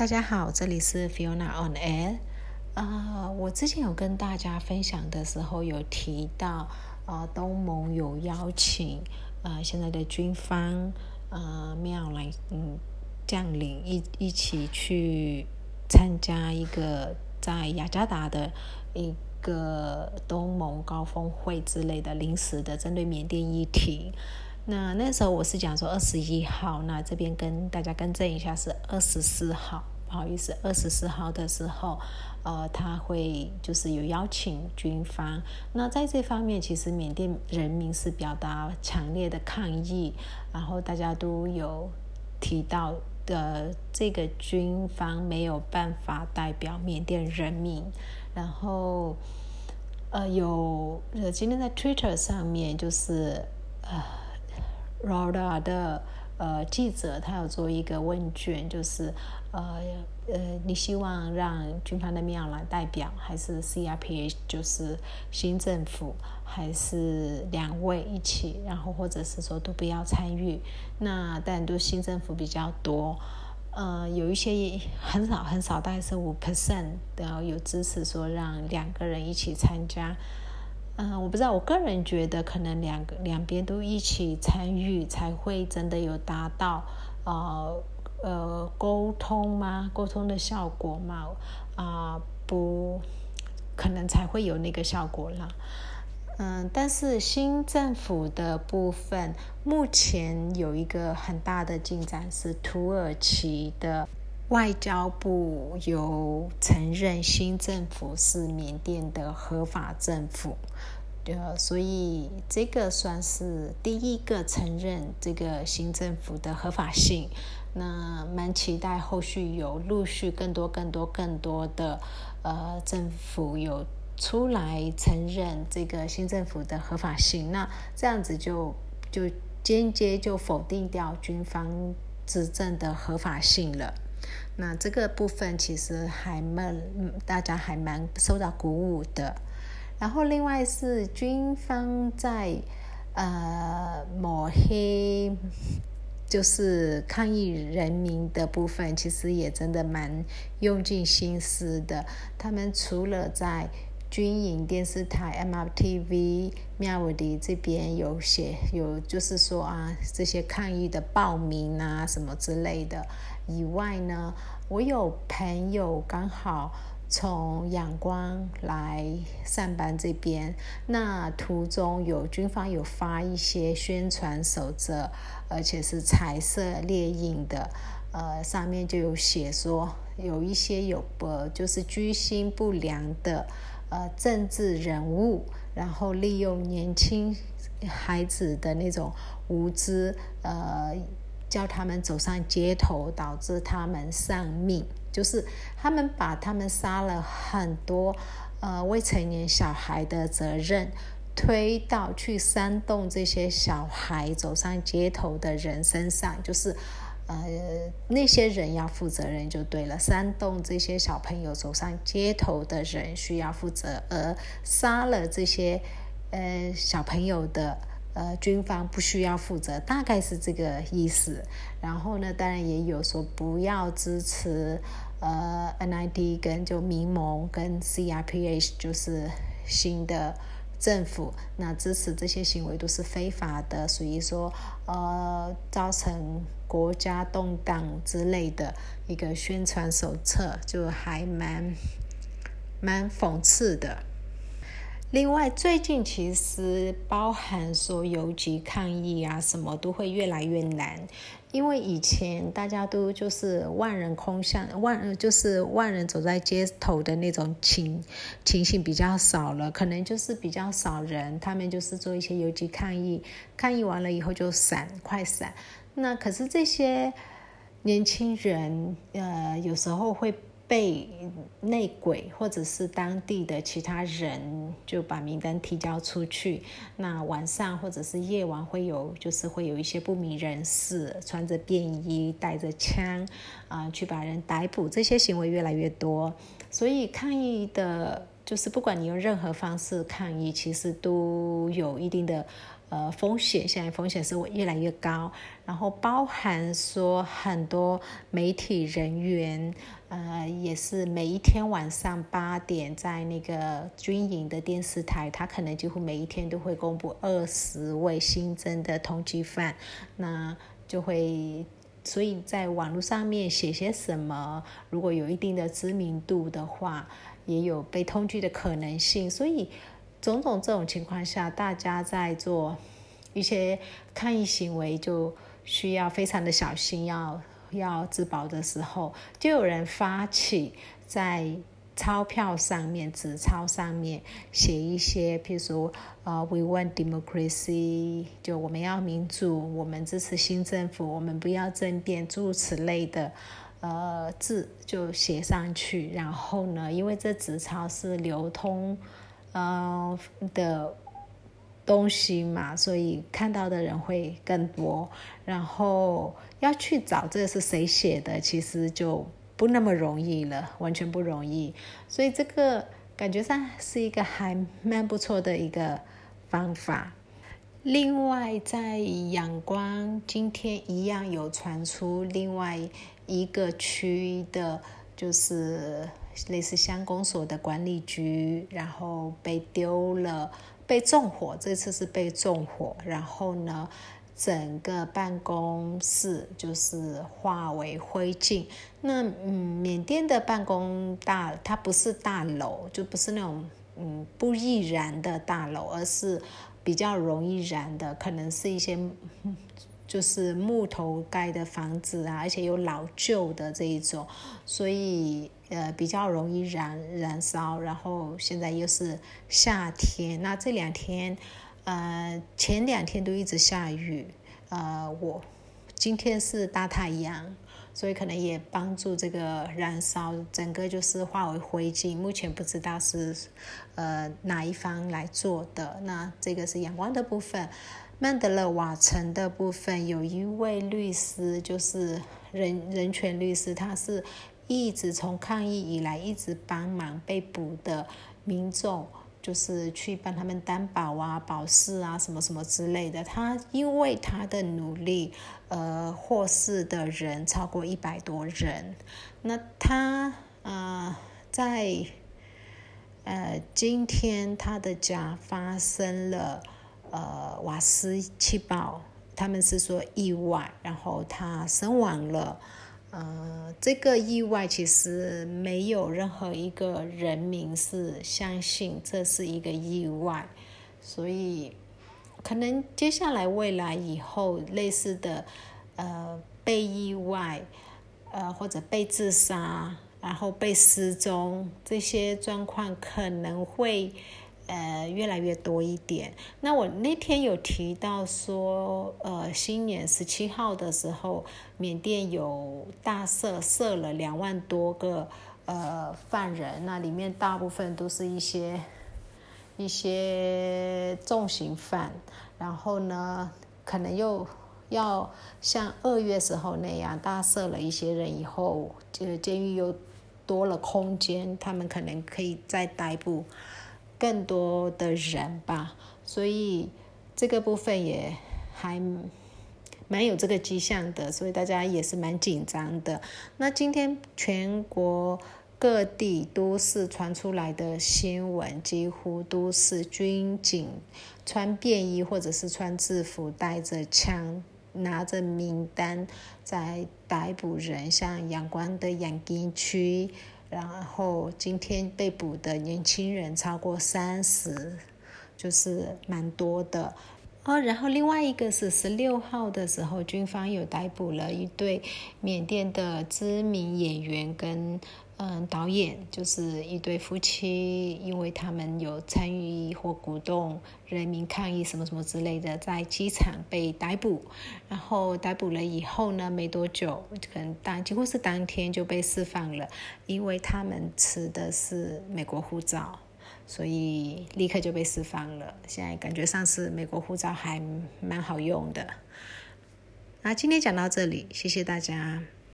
大家好，这里是 Fiona on Air。呃，我之前有跟大家分享的时候有提到，呃，东盟有邀请呃现在的军方呃庙来嗯将领一一起去参加一个在雅加达的一个东盟高峰会之类的临时的针对缅甸议题。那那时候我是讲说二十一号，那这边跟大家更正一下是二十四号，不好意思，二十四号的时候，呃，他会就是有邀请军方。那在这方面，其实缅甸人民是表达强烈的抗议，然后大家都有提到的这个军方没有办法代表缅甸人民，然后呃有呃今天在 Twitter 上面就是呃。RODA 的呃记者，他有做一个问卷，就是呃呃，你希望让军方的庙来代表，还是 CRPH 就是新政府，还是两位一起，然后或者是说都不要参与？那但都新政府比较多，呃，有一些很少很少，大概是五 percent 的有支持说让两个人一起参加。嗯，我不知道，我个人觉得可能两个两边都一起参与，才会真的有达到呃呃沟通吗？沟通的效果吗？啊，不可能才会有那个效果啦。嗯，但是新政府的部分，目前有一个很大的进展是土耳其的外交部有承认新政府是缅甸的合法政府。呃，所以这个算是第一个承认这个新政府的合法性。那蛮期待后续有陆续更多、更多、更多的呃政府有出来承认这个新政府的合法性。那这样子就就间接就否定掉军方执政的合法性了。那这个部分其实还蛮大家还蛮受到鼓舞的。然后，另外是军方在呃抹黑，就是抗议人民的部分，其实也真的蛮用尽心思的。他们除了在军营电视台 MRTV 妙武迪这边有写，有就是说啊，这些抗议的报名啊什么之类的以外呢，我有朋友刚好。从仰光来上班这边，那途中有军方有发一些宣传守则，而且是彩色列印的，呃，上面就有写说有一些有呃就是居心不良的呃政治人物，然后利用年轻孩子的那种无知，呃，叫他们走上街头，导致他们丧命。就是他们把他们杀了很多呃未成年小孩的责任推到去煽动这些小孩走上街头的人身上，就是呃那些人要负责任就对了，煽动这些小朋友走上街头的人需要负责，而杀了这些呃小朋友的。呃，军方不需要负责，大概是这个意思。然后呢，当然也有说不要支持呃 NID 跟就民盟跟 CRPH 就是新的政府，那支持这些行为都是非法的，属于说呃造成国家动荡之类的一个宣传手册，就还蛮蛮讽刺的。另外，最近其实包含说游击抗议啊，什么都会越来越难，因为以前大家都就是万人空巷，万就是万人走在街头的那种情情形比较少了，可能就是比较少人，他们就是做一些游击抗议，抗议完了以后就散，快散。那可是这些年轻人，呃，有时候会。被内鬼或者是当地的其他人就把名单提交出去，那晚上或者是夜晚会有，就是会有一些不明人士穿着便衣、带着枪啊去把人逮捕，这些行为越来越多，所以抗议的，就是不管你用任何方式抗议，其实都有一定的呃风险，现在风险是越来越高，然后包含说很多媒体人员，呃，也是每一天晚上八点在那个军营的电视台，他可能几乎每一天都会公布二十位新增的通缉犯，那就会。所以在网络上面写些什么，如果有一定的知名度的话，也有被通缉的可能性。所以种种这种情况下，大家在做一些抗议行为，就需要非常的小心，要要自保的时候，就有人发起在。钞票上面、纸钞上面写一些，譬如说，呃，We want democracy，就我们要民主，我们支持新政府，我们不要政变，诸如此类的，呃，字就写上去。然后呢，因为这纸钞是流通，呃的东西嘛，所以看到的人会更多。然后要去找这是谁写的，其实就。不那么容易了，完全不容易，所以这个感觉上是一个还蛮不错的一个方法。另外，在阳光今天一样有传出另外一个区的，就是类似乡公所的管理局，然后被丢了，被纵火，这次是被纵火，然后呢？整个办公室就是化为灰烬。那嗯，缅甸的办公大，它不是大楼，就不是那种嗯不易燃的大楼，而是比较容易燃的，可能是一些 就是木头盖的房子啊，而且有老旧的这一种，所以呃比较容易燃燃烧。然后现在又是夏天，那这两天。呃，前两天都一直下雨，呃，我今天是大太阳，所以可能也帮助这个燃烧，整个就是化为灰烬。目前不知道是呃哪一方来做的。那这个是阳光的部分，曼德勒瓦城的部分，有一位律师，就是人人权律师，他是一直从抗议以来一直帮忙被捕的民众。就是去帮他们担保啊、保释啊，什么什么之类的。他因为他的努力，呃，获释的人超过一百多人。那他呃，在呃今天他的家发生了呃瓦斯气爆，他们是说意外，然后他身亡了。呃，这个意外其实没有任何一个人民是相信这是一个意外，所以可能接下来未来以后类似的呃被意外呃或者被自杀，然后被失踪这些状况可能会。呃，越来越多一点。那我那天有提到说，呃，新年十七号的时候，缅甸有大赦，赦了两万多个呃犯人，那里面大部分都是一些一些重刑犯。然后呢，可能又要像二月时候那样大赦了一些人以后，就监狱又多了空间，他们可能可以再逮捕。更多的人吧，所以这个部分也还蛮有这个迹象的，所以大家也是蛮紧张的。那今天全国各地都是传出来的新闻，几乎都是军警穿便衣或者是穿制服，带着枪，拿着名单在逮捕人，像阳光的养鸡区。然后今天被捕的年轻人超过三十，就是蛮多的。哦。然后另外一个是十六号的时候，军方有逮捕了一对缅甸的知名演员跟。嗯，导演就是一对夫妻，因为他们有参与或鼓动人民抗议什么什么之类的，在机场被逮捕，然后逮捕了以后呢，没多久，可能当几乎是当天就被释放了，因为他们持的是美国护照，所以立刻就被释放了。现在感觉上次美国护照还蛮好用的。那今天讲到这里，谢谢大家。